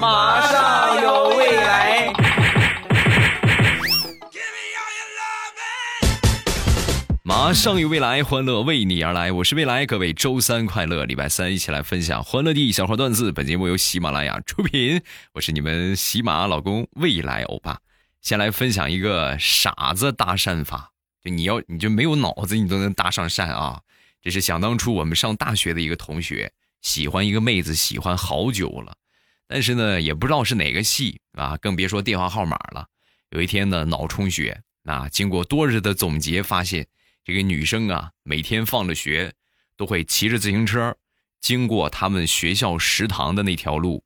马上有未来。马上有未来，欢乐为你而来。我是未来，各位周三快乐，礼拜三一起来分享欢乐地小花段子。本节目由喜马拉雅出品，我是你们喜马老公未来欧巴。先来分享一个傻子搭讪法，就你要你就没有脑子，你都能搭上讪啊！这是想当初我们上大学的一个同学，喜欢一个妹子，喜欢好久了，但是呢，也不知道是哪个系啊，更别说电话号码了。有一天呢，脑充血啊，经过多日的总结，发现。这个女生啊，每天放了学，都会骑着自行车经过他们学校食堂的那条路，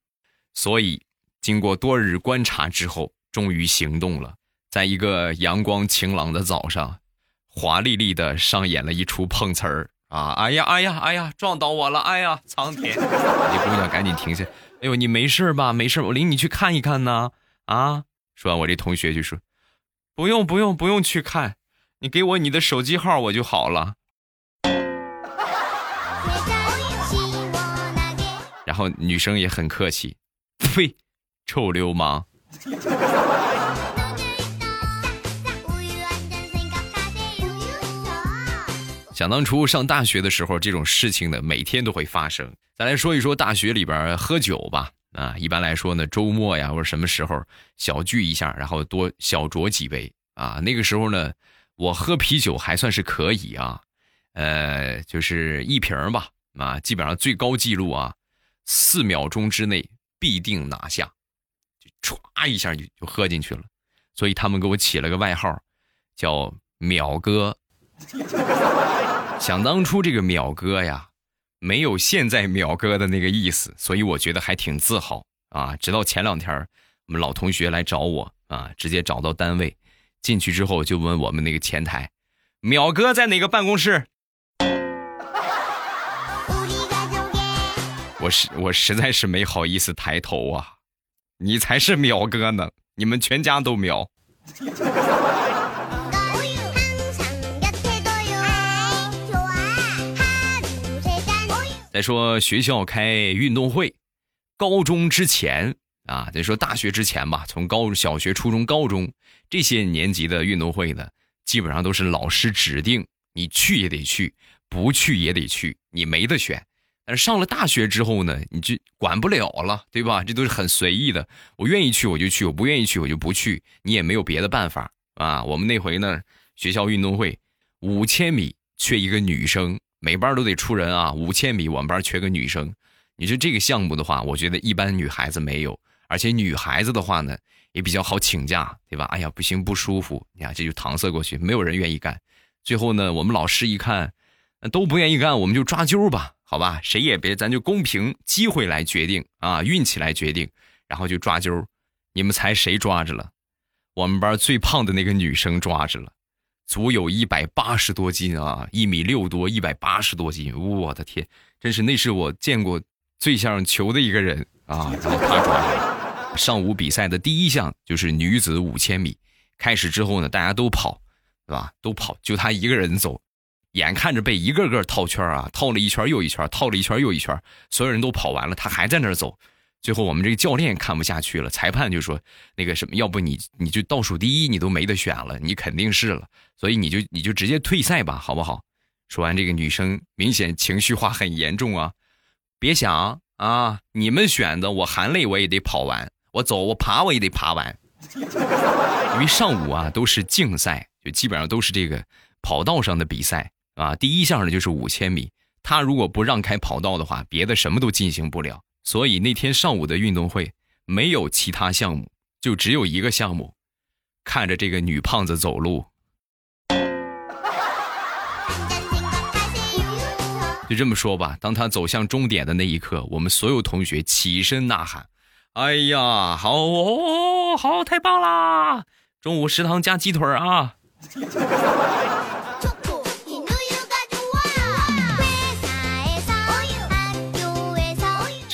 所以经过多日观察之后，终于行动了。在一个阳光晴朗的早上，华丽丽的上演了一出碰瓷儿啊！哎呀，哎呀，哎呀，撞到我了！哎呀，苍天！那姑娘赶紧停下，哎呦，你没事吧？没事，我领你去看一看呢。啊！说完，我这同学就说：“不用，不用，不用去看。”你给我你的手机号，我就好了。然后女生也很客气，呸，臭流氓！想当初上大学的时候，这种事情呢，每天都会发生。再来说一说大学里边喝酒吧，啊，一般来说呢，周末呀或者什么时候小聚一下，然后多小酌几杯啊，那个时候呢。我喝啤酒还算是可以啊，呃，就是一瓶吧，啊，基本上最高记录啊，四秒钟之内必定拿下，就歘一下就就喝进去了，所以他们给我起了个外号，叫秒哥。想当初这个秒哥呀，没有现在秒哥的那个意思，所以我觉得还挺自豪啊。直到前两天，我们老同学来找我啊，直接找到单位。进去之后就问我们那个前台，淼哥在哪个办公室？我实我实在是没好意思抬头啊！你才是淼哥呢，你们全家都淼。再说学校开运动会，高中之前。啊，得说大学之前吧，从高小学、初中、高中这些年级的运动会呢，基本上都是老师指定，你去也得去，不去也得去，你没得选。但是上了大学之后呢，你就管不了了，对吧？这都是很随意的，我愿意去我就去，我不愿意去我就不去，你也没有别的办法啊。我们那回呢，学校运动会五千米缺一个女生，每班都得出人啊。五千米我们班缺个女生，你说这个项目的话，我觉得一般女孩子没有。而且女孩子的话呢，也比较好请假，对吧？哎呀，不行，不舒服，你看这就搪塞过去，没有人愿意干。最后呢，我们老师一看，都不愿意干，我们就抓阄吧，好吧？谁也别，咱就公平机会来决定啊，运气来决定，然后就抓阄。你们猜谁抓着了？我们班最胖的那个女生抓着了，足有一百八十多斤啊，一米六多，一百八十多斤，我的天，真是那是我见过最像球的一个人啊！然后他抓了。上午比赛的第一项就是女子五千米，开始之后呢，大家都跑，对吧？都跑，就他一个人走，眼看着被一个个套圈啊，套了一圈又一圈，套了一圈又一圈，所有人都跑完了，他还在那儿走。最后我们这个教练看不下去了，裁判就说：“那个什么，要不你你就倒数第一，你都没得选了，你肯定是了，所以你就你就直接退赛吧，好不好？”说完，这个女生明显情绪化很严重啊，别想啊，你们选的，我含泪我也得跑完。我走，我爬我也得爬完，因为上午啊都是竞赛，就基本上都是这个跑道上的比赛啊。第一项呢就是五千米，他如果不让开跑道的话，别的什么都进行不了。所以那天上午的运动会没有其他项目，就只有一个项目，看着这个女胖子走路。就这么说吧，当他走向终点的那一刻，我们所有同学起身呐喊。哎呀，好哦，好，太棒啦！中午食堂加鸡腿啊！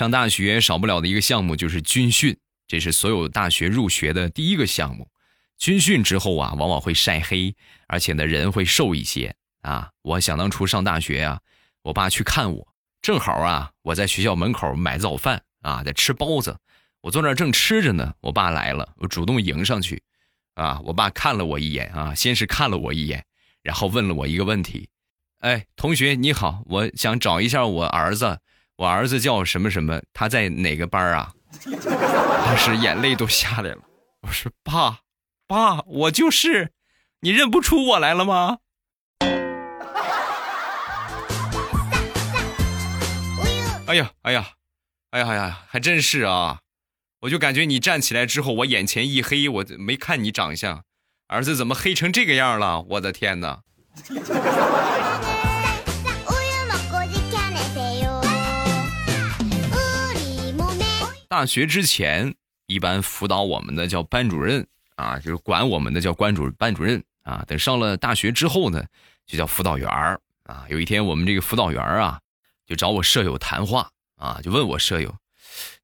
上大学少不了的一个项目就是军训，这是所有大学入学的第一个项目。军训之后啊，往往会晒黑，而且呢人会瘦一些啊。我想当初上大学啊，我爸去看我，正好啊我在学校门口买早饭啊，在吃包子。我坐那正吃着呢，我爸来了，我主动迎上去，啊，我爸看了我一眼啊，先是看了我一眼，然后问了我一个问题，哎，同学你好，我想找一下我儿子，我儿子叫什么什么，他在哪个班啊？当时眼泪都下来了，我说爸，爸，我就是，你认不出我来了吗？哎呀，哎呀，哎呀哎呀，还真是啊！我就感觉你站起来之后，我眼前一黑，我没看你长相，儿子怎么黑成这个样了？我的天哪！大学之前，一般辅导我们的叫班主任啊，就是管我们的叫关主班主任啊。等上了大学之后呢，就叫辅导员啊。有一天，我们这个辅导员啊。就找我舍友谈话啊，就问我舍友：“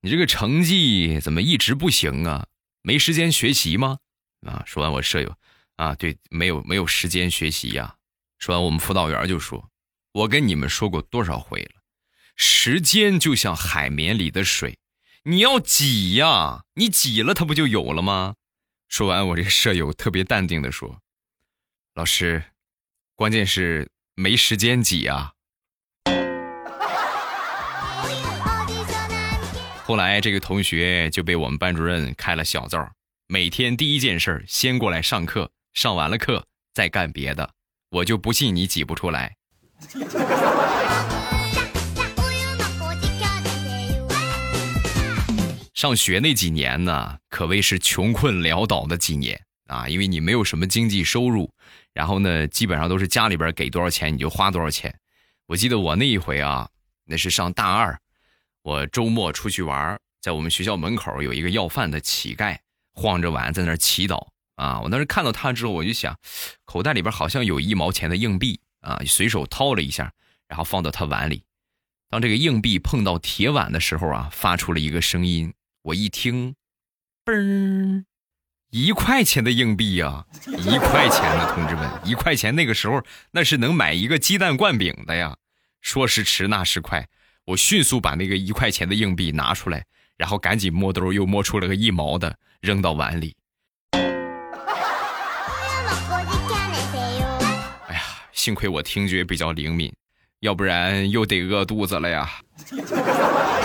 你这个成绩怎么一直不行啊？没时间学习吗？”啊，说完我舍友啊，对，没有没有时间学习呀。说完，我们辅导员就说：“我跟你们说过多少回了，时间就像海绵里的水，你要挤呀，你挤了它不就有了吗？”说完，我这舍友特别淡定的说：“老师，关键是没时间挤啊。”后来这个同学就被我们班主任开了小灶，每天第一件事先过来上课，上完了课再干别的。我就不信你挤不出来。上学那几年呢，可谓是穷困潦倒的几年啊，因为你没有什么经济收入，然后呢，基本上都是家里边给多少钱你就花多少钱。我记得我那一回啊，那是上大二。我周末出去玩，在我们学校门口有一个要饭的乞丐，晃着碗在那祈祷啊！我当时看到他之后，我就想，口袋里边好像有一毛钱的硬币啊，随手掏了一下，然后放到他碗里。当这个硬币碰到铁碗的时候啊，发出了一个声音。我一听，嘣，一块钱的硬币呀！一块钱的，同志们，一块钱那个时候那是能买一个鸡蛋灌饼的呀！说时迟，那时快。我迅速把那个一块钱的硬币拿出来，然后赶紧摸兜，又摸出了个一毛的，扔到碗里。哎呀，幸亏我听觉比较灵敏，要不然又得饿肚子了呀。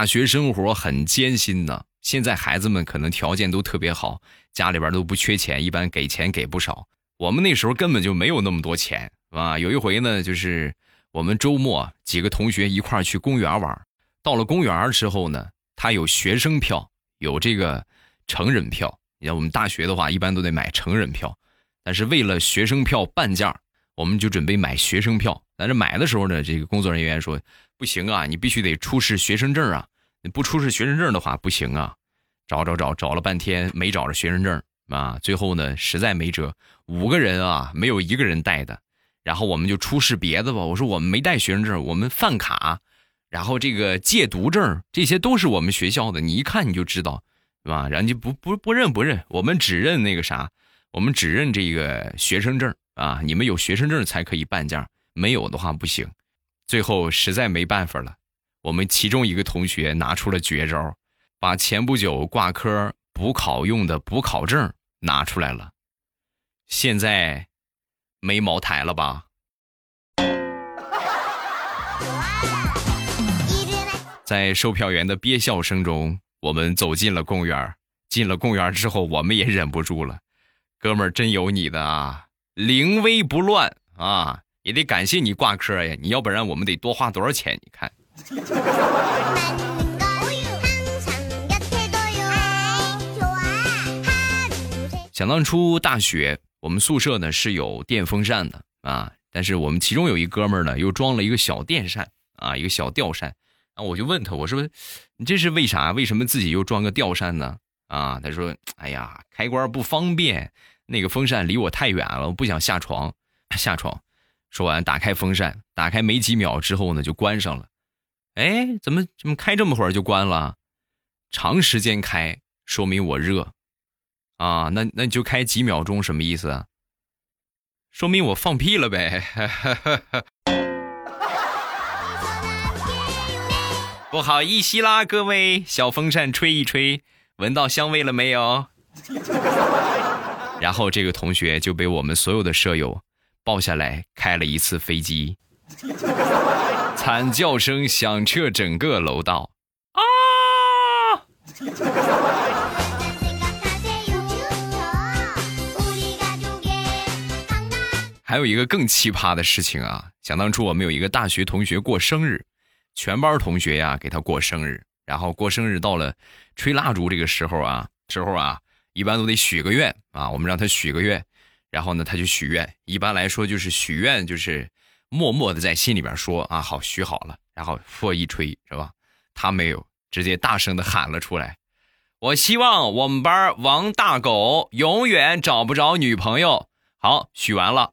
大学生活很艰辛呢。现在孩子们可能条件都特别好，家里边都不缺钱，一般给钱给不少。我们那时候根本就没有那么多钱，啊！有一回呢，就是我们周末几个同学一块儿去公园玩，到了公园之后呢，他有学生票，有这个成人票。你像我们大学的话，一般都得买成人票，但是为了学生票半价，我们就准备买学生票。但是买的时候呢，这个工作人员说不行啊，你必须得出示学生证啊，你不出示学生证的话不行啊。找找找找了半天没找着学生证。啊，最后呢，实在没辙，五个人啊，没有一个人带的，然后我们就出示别的吧。我说我们没带学生证，我们饭卡，然后这个戒毒证，这些都是我们学校的，你一看你就知道，是吧？然后就不不不认不认，我们只认那个啥，我们只认这个学生证啊，你们有学生证才可以半价，没有的话不行。最后实在没办法了，我们其中一个同学拿出了绝招，把前不久挂科补考用的补考证。拿出来了，现在没茅台了吧？在售票员的憋笑声中，我们走进了公园。进了公园之后，我们也忍不住了。哥们儿，真有你的啊！临危不乱啊！也得感谢你挂科呀，你要不然我们得多花多少钱？你看。想当初大学，我们宿舍呢是有电风扇的啊，但是我们其中有一哥们儿呢又装了一个小电扇啊，一个小吊扇。啊，我就问他，我说你这是为啥？为什么自己又装个吊扇呢？啊，他说，哎呀，开关不方便，那个风扇离我太远了，我不想下床。下床，说完打开风扇，打开没几秒之后呢就关上了。哎，怎么怎么开这么会儿就关了？长时间开说明我热。啊，那那你就开几秒钟，什么意思啊？说明我放屁了呗。不好意思啦，各位，小风扇吹一吹，闻到香味了没有？然后这个同学就被我们所有的舍友抱下来开了一次飞机，惨叫声响彻整个楼道。啊！还有一个更奇葩的事情啊！想当初我们有一个大学同学过生日，全班同学呀给他过生日，然后过生日到了吹蜡烛这个时候啊，时候啊。一般都得许个愿啊，我们让他许个愿，然后呢，他就许愿。一般来说，就是许愿，就是默默的在心里边说啊，好，许好了，然后风一吹，是吧？他没有，直接大声的喊了出来：“我希望我们班王大狗永远找不着女朋友。”好，许完了。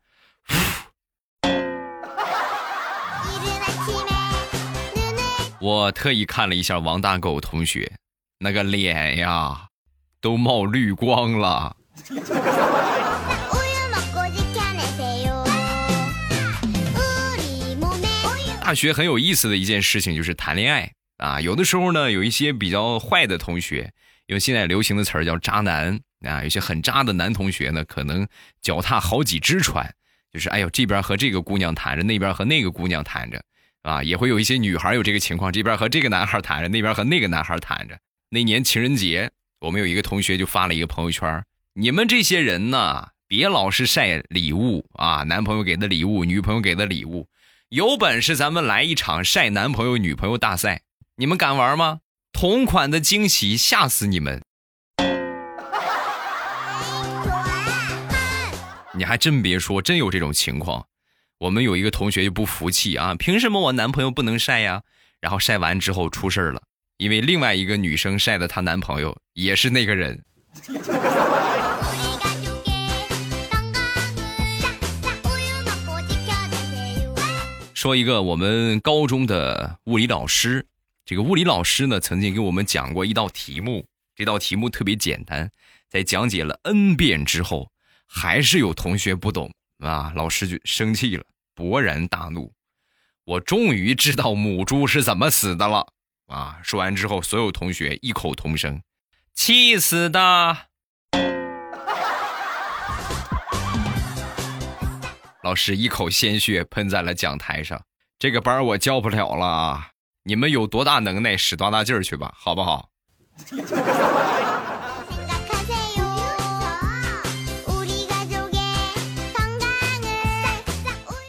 我特意看了一下王大狗同学那个脸呀。都冒绿光了。大学很有意思的一件事情就是谈恋爱。啊，有的时候呢，有一些比较坏的同学，用现在流行的词儿叫渣男。啊，有些很渣的男同学呢，可能脚踏好几只船，就是哎呦这边和这个姑娘谈着，那边和那个姑娘谈着，啊，也会有一些女孩有这个情况，这边和这个男孩谈着，那边和那个男孩谈着。那年情人节。我们有一个同学就发了一个朋友圈你们这些人呢，别老是晒礼物啊，男朋友给的礼物，女朋友给的礼物，有本事咱们来一场晒男朋友女朋友大赛，你们敢玩吗？同款的惊喜吓死你们！你还真别说，真有这种情况。我们有一个同学就不服气啊，凭什么我男朋友不能晒呀？然后晒完之后出事了。因为另外一个女生晒的她男朋友也是那个人。说一个我们高中的物理老师，这个物理老师呢曾经给我们讲过一道题目，这道题目特别简单，在讲解了 n 遍之后，还是有同学不懂啊，老师就生气了，勃然大怒：“我终于知道母猪是怎么死的了。”啊！说完之后，所有同学异口同声：“气死的！”老师一口鲜血喷在了讲台上。这个班我教不了了啊！你们有多大能耐，使多大劲儿去吧，好不好？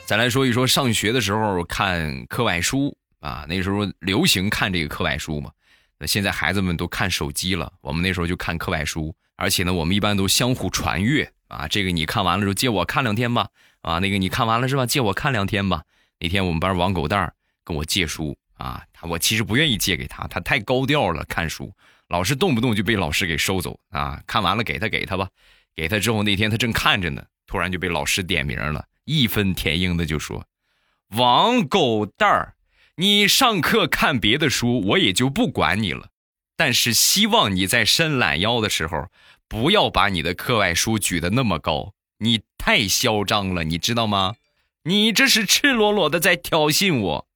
再来说一说上学的时候看课外书。啊，那时候流行看这个课外书嘛，那现在孩子们都看手机了。我们那时候就看课外书，而且呢，我们一般都相互传阅啊。这个你看完了之后借我看两天吧，啊，那个你看完了是吧？借我看两天吧。那天我们班王狗蛋儿跟我借书啊，他我其实不愿意借给他，他太高调了，看书老是动不动就被老师给收走啊。看完了给他给他吧，给他之后那天他正看着呢，突然就被老师点名了，义愤填膺的就说：“王狗蛋儿。”你上课看别的书，我也就不管你了。但是希望你在伸懒腰的时候，不要把你的课外书举得那么高，你太嚣张了，你知道吗？你这是赤裸裸的在挑衅我。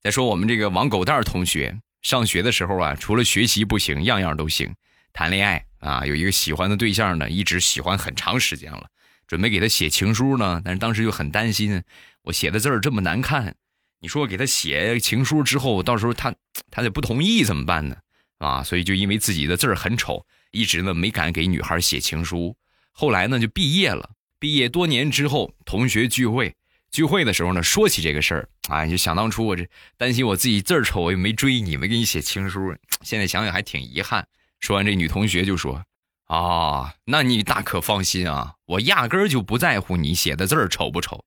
再说我们这个王狗蛋儿同学，上学的时候啊，除了学习不行，样样都行，谈恋爱。啊，有一个喜欢的对象呢，一直喜欢很长时间了，准备给他写情书呢，但是当时又很担心，我写的字儿这么难看，你说给他写情书之后，到时候他他得不同意怎么办呢？啊，所以就因为自己的字儿很丑，一直呢没敢给女孩写情书。后来呢就毕业了，毕业多年之后，同学聚会，聚会的时候呢说起这个事儿，啊，就想当初我这担心我自己字儿丑，我又没追你，没给你写情书，现在想想还挺遗憾。说完，这女同学就说：“啊，那你大可放心啊，我压根儿就不在乎你写的字儿丑不丑，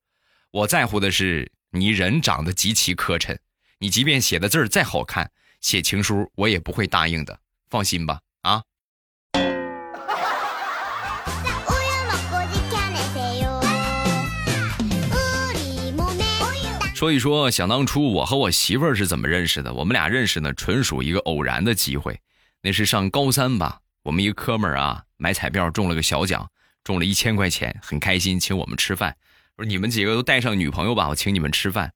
我在乎的是你人长得极其磕碜。你即便写的字儿再好看，写情书我也不会答应的。放心吧，啊。”说一说，想当初我和我媳妇儿是怎么认识的？我们俩认识呢，纯属一个偶然的机会。那是上高三吧，我们一个哥们儿啊，买彩票中了个小奖，中了一千块钱，很开心，请我们吃饭。我说你们几个都带上女朋友吧，我请你们吃饭。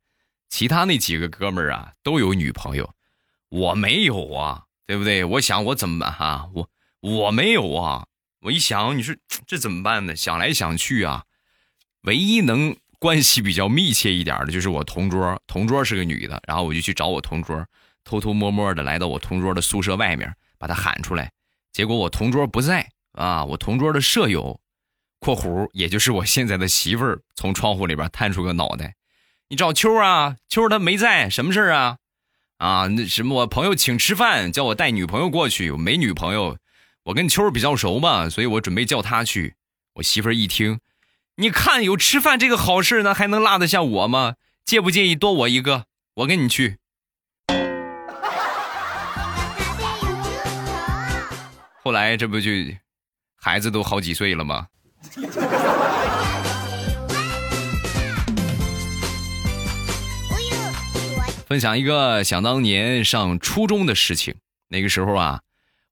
其他那几个哥们儿啊都有女朋友，我没有啊，对不对？我想我怎么办哈？我我没有啊。我一想，你说这怎么办呢？想来想去啊，唯一能关系比较密切一点的就是我同桌，同桌是个女的，然后我就去找我同桌，偷偷摸摸的来到我同桌的宿舍外面，把她喊出来。结果我同桌不在啊，我同桌的舍友（括弧也就是我现在的媳妇儿）从窗户里边探出个脑袋：“你找秋啊？秋他没在，什么事儿啊？啊，那什么，我朋友请吃饭，叫我带女朋友过去，我没女朋友。”我跟秋比较熟嘛，所以我准备叫他去。我媳妇儿一听，你看有吃饭这个好事呢，还能落得下我吗？介不介意多我一个？我跟你去。后来这不就孩子都好几岁了吗？分享一个想当年上初中的事情，那个时候啊。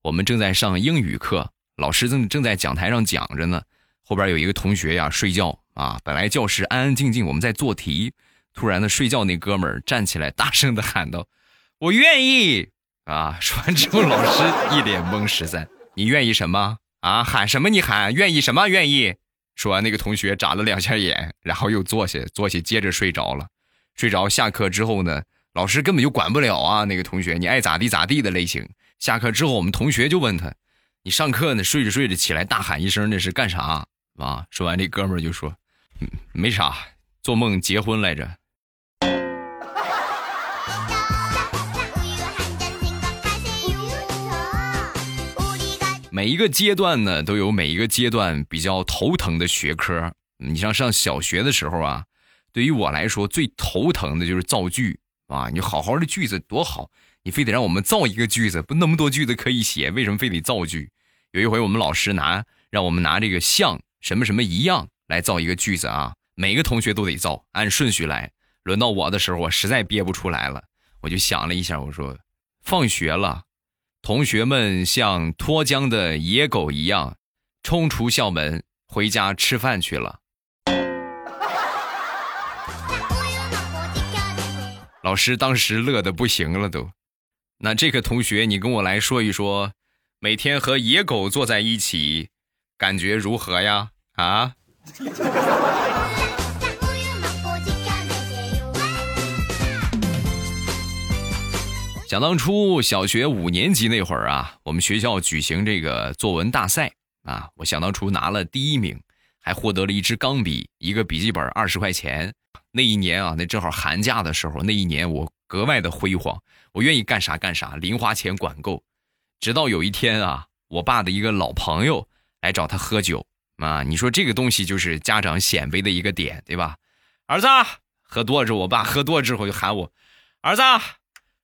我们正在上英语课，老师正正在讲台上讲着呢。后边有一个同学呀睡觉啊，本来教室安安静静，我们在做题，突然呢睡觉那哥们儿站起来，大声的喊道：“我愿意！”啊，说完之后，老师一脸懵。十三，你愿意什么啊？喊什么？你喊愿意什么？愿意？说完，那个同学眨了两下眼，然后又坐下，坐下接着睡着了。睡着，下课之后呢，老师根本就管不了啊，那个同学你爱咋地咋地的类型。下课之后，我们同学就问他：“你上课呢，睡着睡着起来大喊一声，那是干啥？”啊，说完，这哥们就说：“没啥，做梦结婚来着。”每一个阶段呢，都有每一个阶段比较头疼的学科。你像上小学的时候啊，对于我来说最头疼的就是造句啊，你好好的句子多好。你非得让我们造一个句子，不那么多句子可以写，为什么非得造句？有一回我们老师拿让我们拿这个像什么什么一样来造一个句子啊，每个同学都得造，按顺序来。轮到我的时候，我实在憋不出来了，我就想了一下，我说：放学了，同学们像脱缰的野狗一样冲出校门，回家吃饭去了。老师当时乐的不行了，都。那这个同学，你跟我来说一说，每天和野狗坐在一起，感觉如何呀？啊？想当初小学五年级那会儿啊，我们学校举行这个作文大赛啊，我想当初拿了第一名，还获得了一支钢笔、一个笔记本，二十块钱。那一年啊，那正好寒假的时候，那一年我格外的辉煌。我愿意干啥干啥，零花钱管够。直到有一天啊，我爸的一个老朋友来找他喝酒啊，你说这个东西就是家长显摆的一个点，对吧？儿子喝多了之后，我爸喝多了之后就喊我，儿子，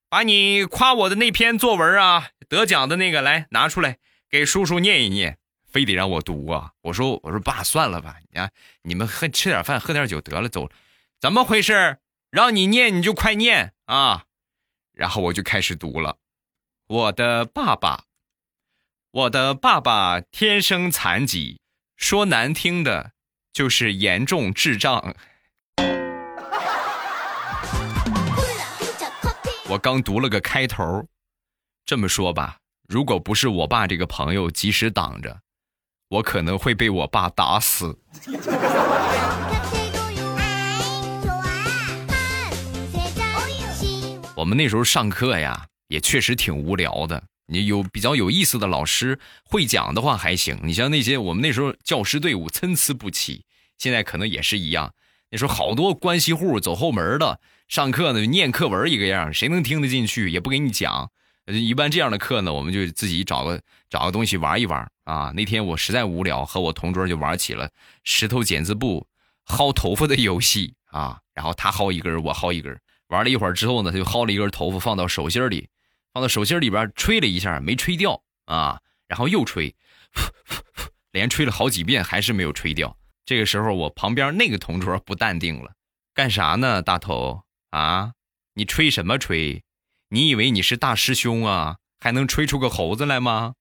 把你夸我的那篇作文啊，得奖的那个来拿出来给叔叔念一念，非得让我读啊。我说我说爸，算了吧，你看你们喝吃点饭，喝点酒得了，走。怎么回事？让你念你就快念啊！然后我就开始读了。我的爸爸，我的爸爸天生残疾，说难听的，就是严重智障。刚读了个开头，这么说吧，如果不是我爸这个朋友及时挡着，我可能会被我爸打死。我们那时候上课呀，也确实挺无聊的。你有比较有意思的老师会讲的话还行。你像那些我们那时候教师队伍参差不齐，现在可能也是一样。那时候好多关系户走后门的，上课呢念课文一个样，谁能听得进去？也不给你讲。一般这样的课呢，我们就自己找个找个东西玩一玩啊。那天我实在无聊，和我同桌就玩起了石头剪子布薅头发的游戏啊。然后他薅一根，我薅一根。玩了一会儿之后呢，他就薅了一根头发放到手心里，放到手心里边吹了一下，没吹掉啊，然后又吹，连吹了好几遍还是没有吹掉。这个时候我旁边那个同桌不淡定了干啥呢大头？啊你吹什么吹？你以为你是大师兄啊？还能吹出个猴子来吗？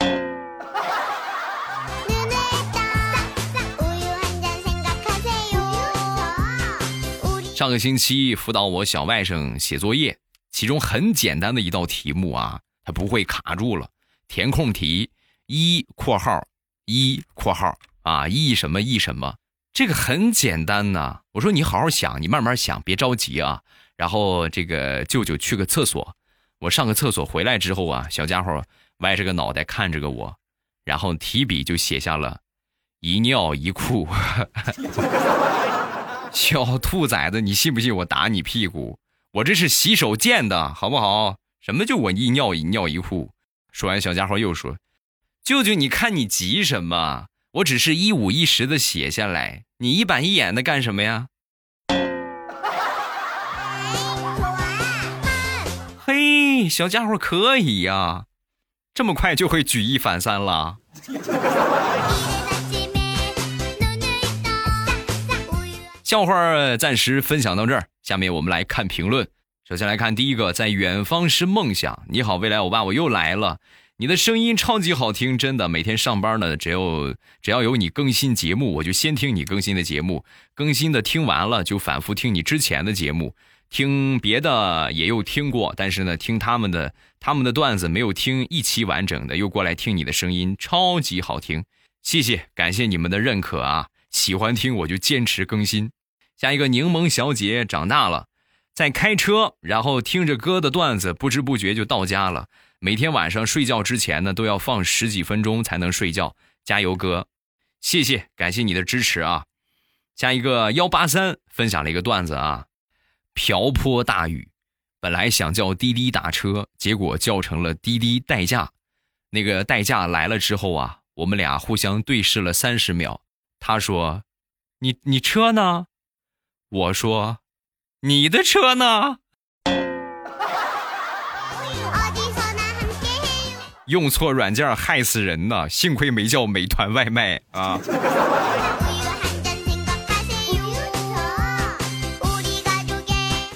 上个星期辅导我小外甥写作业其中很简单的一道题目啊他不会卡住了填空题一括号一括号。啊一什么一什么，这个很简单呐。我说你好好想，你慢慢想，别着急啊。然后这个舅舅去个厕所，我上个厕所回来之后啊，小家伙歪着个脑袋看着个我，然后提笔就写下了一尿一裤。小兔崽子，你信不信我打你屁股？我这是洗手间的，好不好？什么就我一尿一尿一裤？说完，小家伙又说：“舅舅，你看你急什么？我只是一五一十的写下来，你一板一眼的干什么呀？”嘿，小家伙可以呀，这么快就会举一反三了。笑话暂时分享到这儿，下面我们来看评论。首先来看第一个，在远方是梦想。你好，未来欧巴，我又来了。你的声音超级好听，真的。每天上班呢，只要只要有你更新节目，我就先听你更新的节目。更新的听完了，就反复听你之前的节目。听别的也有听过，但是呢，听他们的他们的段子没有听一期完整的，又过来听你的声音，超级好听。谢谢，感谢你们的认可啊！喜欢听我就坚持更新。下一个柠檬小姐长大了，在开车，然后听着歌的段子，不知不觉就到家了。每天晚上睡觉之前呢，都要放十几分钟才能睡觉。加油，哥！谢谢，感谢你的支持啊！下一个幺八三分享了一个段子啊，瓢泼大雨，本来想叫滴滴打车，结果叫成了滴滴代驾。那个代驾来了之后啊，我们俩互相对视了三十秒。他说：“你你车呢？”我说：“你的车呢？”用错软件害死人呐！幸亏没叫美团外卖啊。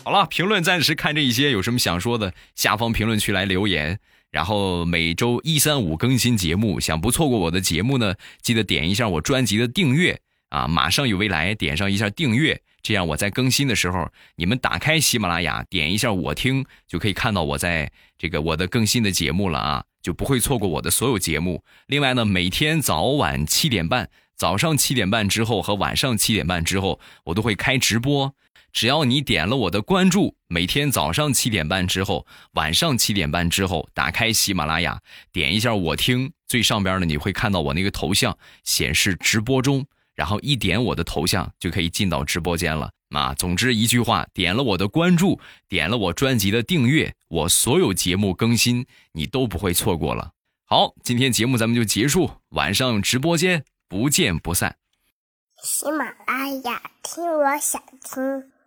好了，评论暂时看这一些，有什么想说的，下方评论区来留言。然后每周一、三、五更新节目，想不错过我的节目呢，记得点一下我专辑的订阅啊！马上有未来，点上一下订阅。这样我在更新的时候，你们打开喜马拉雅，点一下我听，就可以看到我在这个我的更新的节目了啊，就不会错过我的所有节目。另外呢，每天早晚七点半，早上七点半之后和晚上七点半之后，我都会开直播。只要你点了我的关注，每天早上七点半之后，晚上七点半之后，打开喜马拉雅，点一下我听，最上边呢你会看到我那个头像显示直播中。然后一点我的头像就可以进到直播间了啊！总之一句话，点了我的关注，点了我专辑的订阅，我所有节目更新你都不会错过了。好，今天节目咱们就结束，晚上直播间不见不散。喜马拉雅听，我想听。